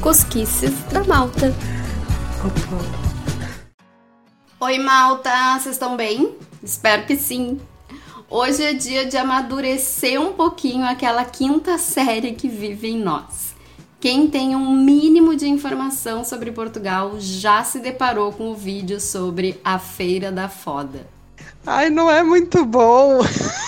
Cosquices da Malta. Oi, Malta! Vocês estão bem? Espero que sim. Hoje é dia de amadurecer um pouquinho aquela quinta série que vive em nós. Quem tem um mínimo de informação sobre Portugal já se deparou com o vídeo sobre a Feira da Foda. Ai, não é muito bom.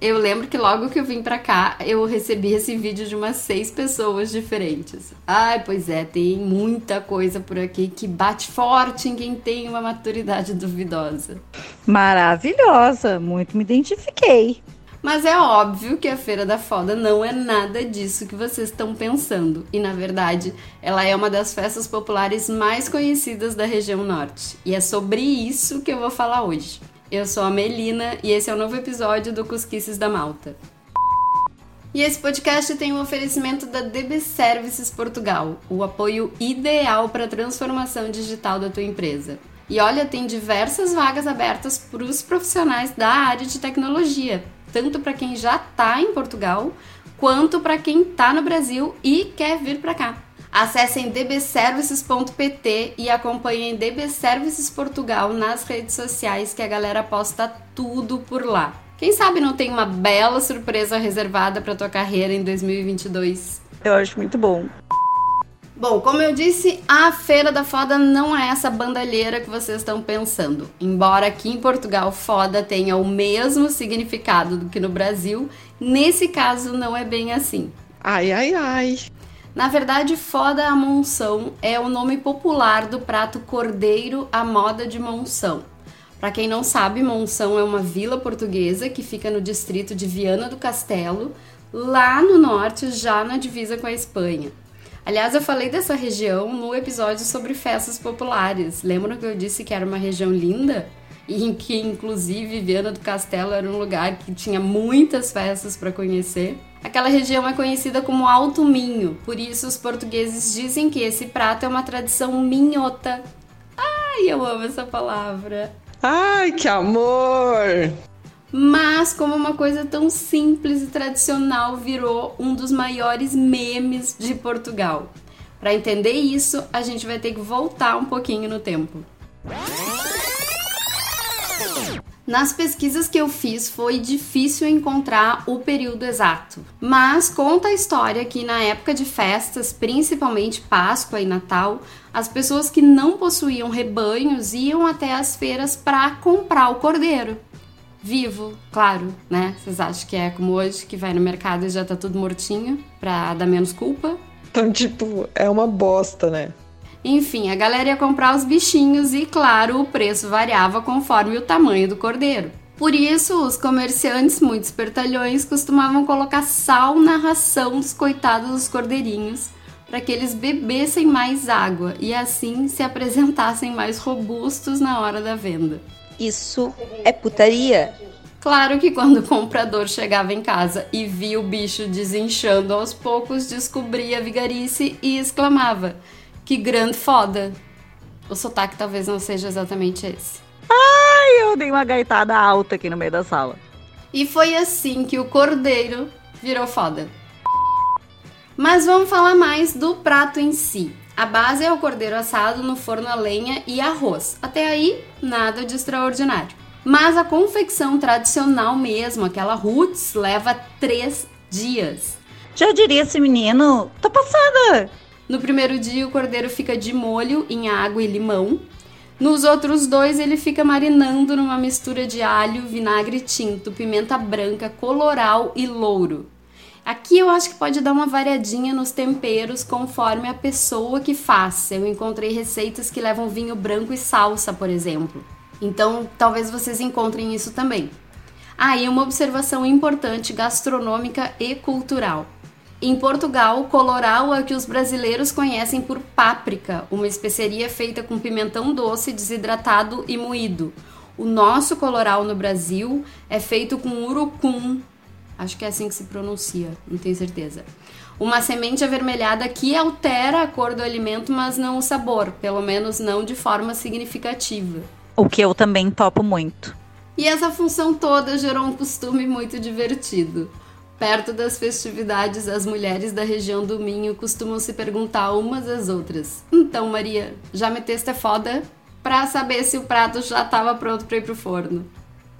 Eu lembro que logo que eu vim pra cá, eu recebi esse vídeo de umas seis pessoas diferentes. Ai, pois é, tem muita coisa por aqui que bate forte em quem tem uma maturidade duvidosa. Maravilhosa, muito me identifiquei. Mas é óbvio que a Feira da Foda não é nada disso que vocês estão pensando. E na verdade, ela é uma das festas populares mais conhecidas da região norte. E é sobre isso que eu vou falar hoje. Eu sou a Melina e esse é o novo episódio do Cusquices da Malta. E esse podcast tem um oferecimento da DB Services Portugal, o apoio ideal para a transformação digital da tua empresa. E olha, tem diversas vagas abertas para os profissionais da área de tecnologia, tanto para quem já está em Portugal, quanto para quem está no Brasil e quer vir para cá. Acessem dbservices.pt e acompanhem DB Services Portugal nas redes sociais que a galera posta tudo por lá. Quem sabe não tem uma bela surpresa reservada para tua carreira em 2022? Eu acho muito bom. Bom, como eu disse, a Feira da Foda não é essa bandalheira que vocês estão pensando. Embora aqui em Portugal foda tenha o mesmo significado do que no Brasil, nesse caso não é bem assim. Ai, ai, ai. Na verdade, foda a monção é o nome popular do prato cordeiro à moda de Monção. Para quem não sabe, Monção é uma vila portuguesa que fica no distrito de Viana do Castelo, lá no norte, já na divisa com a Espanha. Aliás, eu falei dessa região no episódio sobre festas populares. Lembram que eu disse que era uma região linda? E em que, inclusive, Viana do Castelo era um lugar que tinha muitas festas para conhecer? Aquela região é conhecida como Alto Minho, por isso os portugueses dizem que esse prato é uma tradição minhota. Ai, eu amo essa palavra. Ai, que amor! Mas como uma coisa tão simples e tradicional virou um dos maiores memes de Portugal. Para entender isso, a gente vai ter que voltar um pouquinho no tempo. Nas pesquisas que eu fiz foi difícil encontrar o período exato, mas conta a história que na época de festas, principalmente Páscoa e Natal, as pessoas que não possuíam rebanhos iam até as feiras para comprar o cordeiro. Vivo, claro, né? Vocês acham que é como hoje, que vai no mercado e já tá tudo mortinho pra dar menos culpa? Então, tipo, é uma bosta, né? Enfim, a galera ia comprar os bichinhos e, claro, o preço variava conforme o tamanho do cordeiro. Por isso, os comerciantes, muito espertalhões, costumavam colocar sal na ração dos coitados dos cordeirinhos para que eles bebessem mais água e assim se apresentassem mais robustos na hora da venda. Isso é putaria. Claro que quando o comprador chegava em casa e via o bicho desinchando aos poucos, descobria a vigarice e exclamava: que grande foda. O sotaque talvez não seja exatamente esse. Ai, eu dei uma gaitada alta aqui no meio da sala. E foi assim que o cordeiro virou foda. Mas vamos falar mais do prato em si. A base é o cordeiro assado no forno a lenha e arroz. Até aí, nada de extraordinário. Mas a confecção tradicional mesmo, aquela roots, leva três dias. Já diria esse menino, tô passada! No primeiro dia, o cordeiro fica de molho em água e limão. Nos outros dois, ele fica marinando numa mistura de alho, vinagre tinto, pimenta branca, coloral e louro. Aqui eu acho que pode dar uma variadinha nos temperos conforme a pessoa que faz. Eu encontrei receitas que levam vinho branco e salsa, por exemplo. Então, talvez vocês encontrem isso também. Aí, ah, uma observação importante gastronômica e cultural. Em Portugal, coloral é o que os brasileiros conhecem por páprica, uma especiaria feita com pimentão doce, desidratado e moído. O nosso coloral no Brasil é feito com urucum, acho que é assim que se pronuncia, não tenho certeza. Uma semente avermelhada que altera a cor do alimento, mas não o sabor, pelo menos não de forma significativa. O que eu também topo muito. E essa função toda gerou um costume muito divertido. Perto das festividades, as mulheres da região do Minho costumam se perguntar umas às outras: Então, Maria, já meteste a foda? Pra saber se o prato já estava pronto para ir pro forno.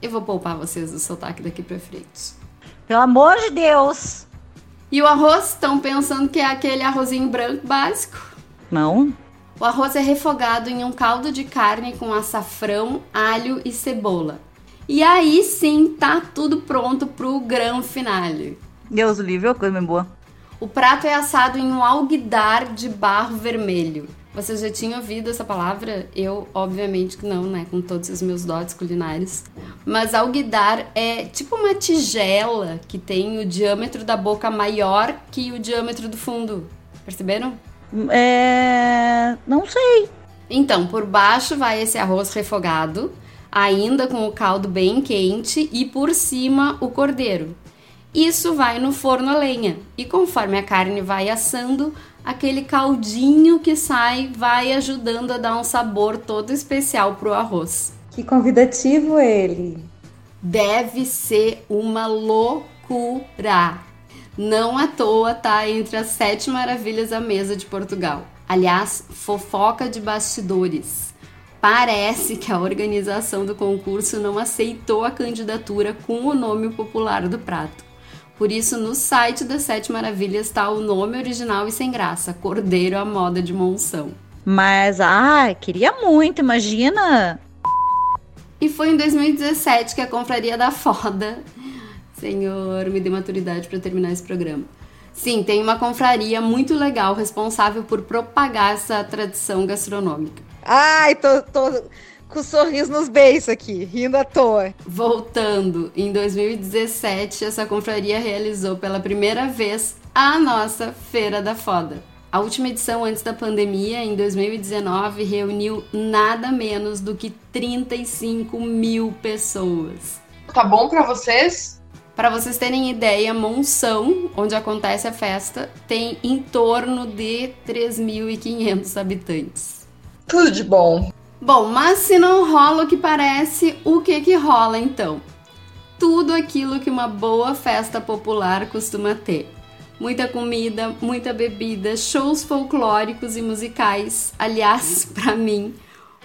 Eu vou poupar vocês do sotaque daqui pra frente. Pelo amor de Deus! E o arroz? Estão pensando que é aquele arrozinho branco básico? Não? O arroz é refogado em um caldo de carne com açafrão, alho e cebola. E aí sim tá tudo pronto pro grão finale. Deus livre, coisa bem boa. O prato é assado em um alguidar de barro vermelho. Vocês já tinham ouvido essa palavra? Eu, obviamente que não, né? Com todos os meus dotes culinários. Mas alguidar é tipo uma tigela que tem o diâmetro da boca maior que o diâmetro do fundo. Perceberam? É. Não sei. Então, por baixo vai esse arroz refogado, ainda com o caldo bem quente, e por cima o cordeiro. Isso vai no forno a lenha, e conforme a carne vai assando, aquele caldinho que sai vai ajudando a dar um sabor todo especial pro arroz. Que convidativo ele. Deve ser uma loucura. Não à toa tá entre as sete maravilhas da mesa de Portugal. Aliás, fofoca de bastidores. Parece que a organização do concurso não aceitou a candidatura com o nome popular do prato. Por isso, no site das Sete Maravilhas está o nome original e sem graça: Cordeiro à Moda de Monção. Mas, ah, queria muito, imagina! E foi em 2017 que a Confraria da Foda. Senhor, me dê maturidade para terminar esse programa. Sim, tem uma confraria muito legal responsável por propagar essa tradição gastronômica. Ai, tô, tô com sorriso nos beiços aqui, rindo à toa. Voltando, em 2017, essa confraria realizou pela primeira vez a nossa Feira da Foda. A última edição antes da pandemia, em 2019, reuniu nada menos do que 35 mil pessoas. Tá bom para vocês? Para vocês terem ideia, Monção, onde acontece a festa, tem em torno de 3.500 habitantes. Tudo de bom. Bom, mas se não rola o que parece, o que que rola então? Tudo aquilo que uma boa festa popular costuma ter. Muita comida, muita bebida, shows folclóricos e musicais. Aliás, para mim,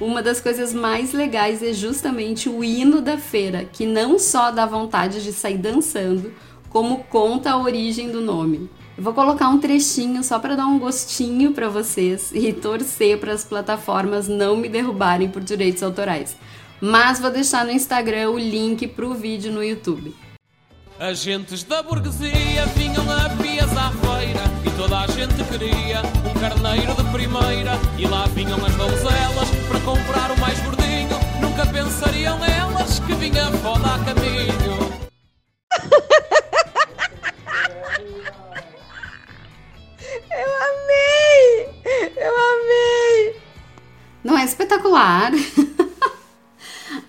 uma das coisas mais legais é justamente o hino da feira, que não só dá vontade de sair dançando, como conta a origem do nome. Eu vou colocar um trechinho só para dar um gostinho para vocês e torcer para as plataformas não me derrubarem por direitos autorais. Mas vou deixar no Instagram o link para o vídeo no YouTube. Agentes da burguesia vinham a pias à feira E toda a gente queria um carneiro de primeira E lá vinham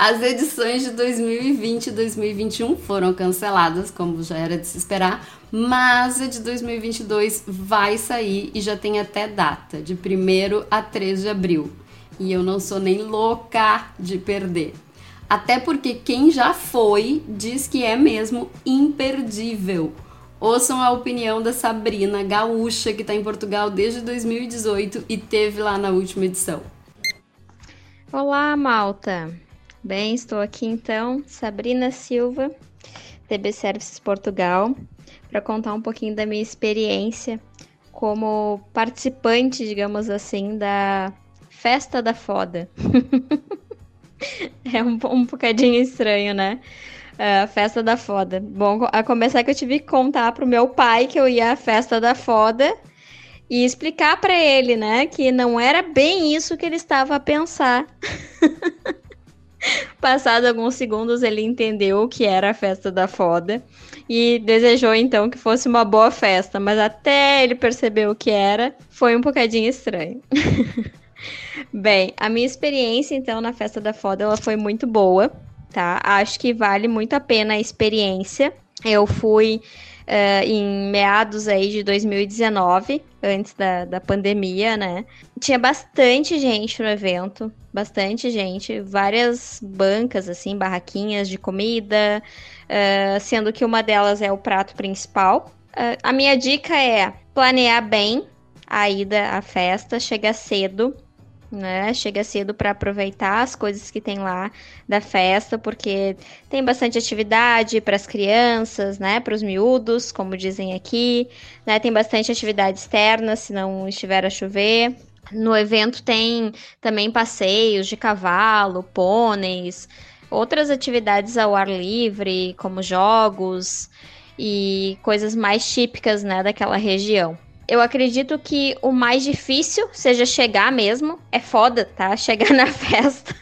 As edições de 2020 e 2021 foram canceladas, como já era de se esperar, mas a de 2022 vai sair e já tem até data, de 1 a 3 de abril. E eu não sou nem louca de perder. Até porque quem já foi diz que é mesmo imperdível. Ouçam a opinião da Sabrina, gaúcha, que está em Portugal desde 2018 e teve lá na última edição. Olá, malta! Bem, estou aqui então, Sabrina Silva, TB Services Portugal, para contar um pouquinho da minha experiência como participante, digamos assim, da Festa da Foda. é um, um bocadinho estranho, né? A festa da foda. Bom, a começar que eu tive que contar pro meu pai que eu ia à festa da foda e explicar para ele, né, que não era bem isso que ele estava a pensar. Passado alguns segundos, ele entendeu o que era a festa da foda e desejou então que fosse uma boa festa, mas até ele perceber o que era, foi um bocadinho estranho. Bem, a minha experiência então na festa da foda ela foi muito boa, tá? Acho que vale muito a pena a experiência. Eu fui uh, em meados aí de 2019, antes da, da pandemia, né? Tinha bastante gente no evento, bastante gente, várias bancas, assim, barraquinhas de comida, uh, sendo que uma delas é o prato principal. Uh, a minha dica é planear bem a ida à festa, chega cedo, né? Chega cedo para aproveitar as coisas que tem lá da festa, porque tem bastante atividade para as crianças, né? Para os miúdos, como dizem aqui, né? Tem bastante atividade externa, se não estiver a chover. No evento tem também passeios de cavalo, pôneis, outras atividades ao ar livre, como jogos e coisas mais típicas, né, daquela região. Eu acredito que o mais difícil seja chegar mesmo. É foda, tá? Chegar na festa.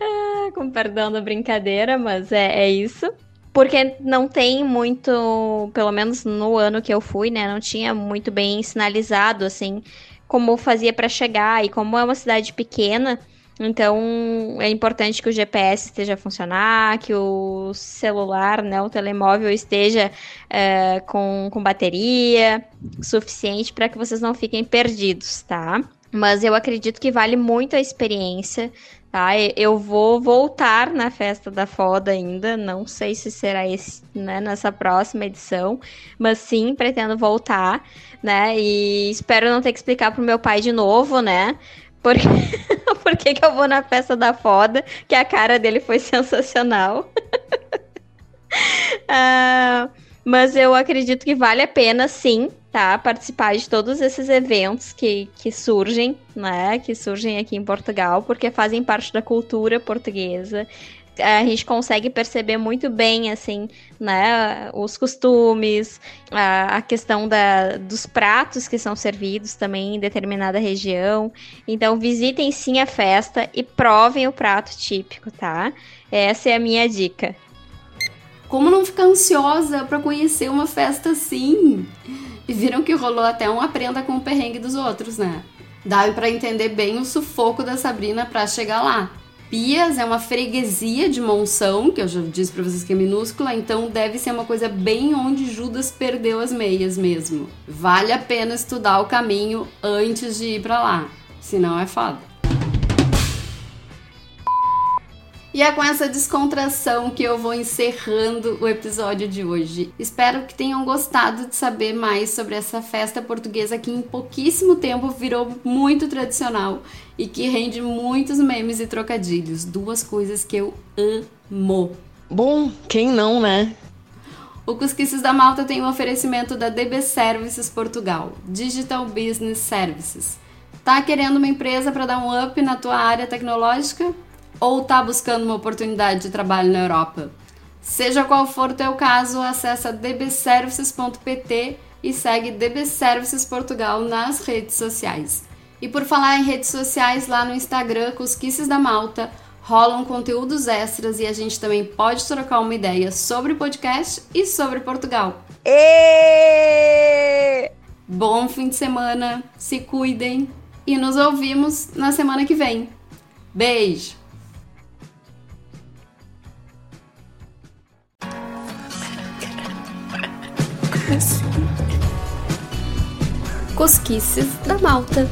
ah, com perdão da brincadeira, mas é, é isso. Porque não tem muito, pelo menos no ano que eu fui, né? Não tinha muito bem sinalizado, assim, como fazia para chegar. E como é uma cidade pequena, então é importante que o GPS esteja a funcionar, que o celular, né, o telemóvel esteja é, com, com bateria suficiente para que vocês não fiquem perdidos, tá? Mas eu acredito que vale muito a experiência, tá? Eu vou voltar na festa da Foda ainda, não sei se será esse, né, nessa próxima edição, mas sim pretendo voltar, né? E espero não ter que explicar pro meu pai de novo, né? Porque, por que, que eu vou na festa da foda? Que a cara dele foi sensacional. uh, mas eu acredito que vale a pena, sim, tá? Participar de todos esses eventos que, que surgem, né? Que surgem aqui em Portugal, porque fazem parte da cultura portuguesa a gente consegue perceber muito bem, assim, né, os costumes, a, a questão da, dos pratos que são servidos também em determinada região. Então, visitem sim a festa e provem o prato típico, tá? Essa é a minha dica. Como não ficar ansiosa para conhecer uma festa assim? E viram que rolou até um aprenda com o perrengue dos outros, né? Dá para entender bem o sufoco da Sabrina para chegar lá. Pias é uma freguesia de Monção, que eu já disse para vocês que é minúscula, então deve ser uma coisa bem onde Judas perdeu as meias mesmo. Vale a pena estudar o caminho antes de ir para lá, senão é foda. E é com essa descontração que eu vou encerrando o episódio de hoje. Espero que tenham gostado de saber mais sobre essa festa portuguesa que em pouquíssimo tempo virou muito tradicional e que rende muitos memes e trocadilhos. Duas coisas que eu amo. Bom, quem não, né? O Cusquices da Malta tem um oferecimento da DB Services Portugal, Digital Business Services. Tá querendo uma empresa para dar um up na tua área tecnológica? Ou está buscando uma oportunidade de trabalho na Europa? Seja qual for o teu caso, acessa dbservices.pt e segue DB Services Portugal nas redes sociais. E por falar em redes sociais, lá no Instagram, Cusquices da Malta, rolam conteúdos extras e a gente também pode trocar uma ideia sobre o podcast e sobre Portugal. E... Bom fim de semana, se cuidem e nos ouvimos na semana que vem. Beijo! Cosquices da Malta.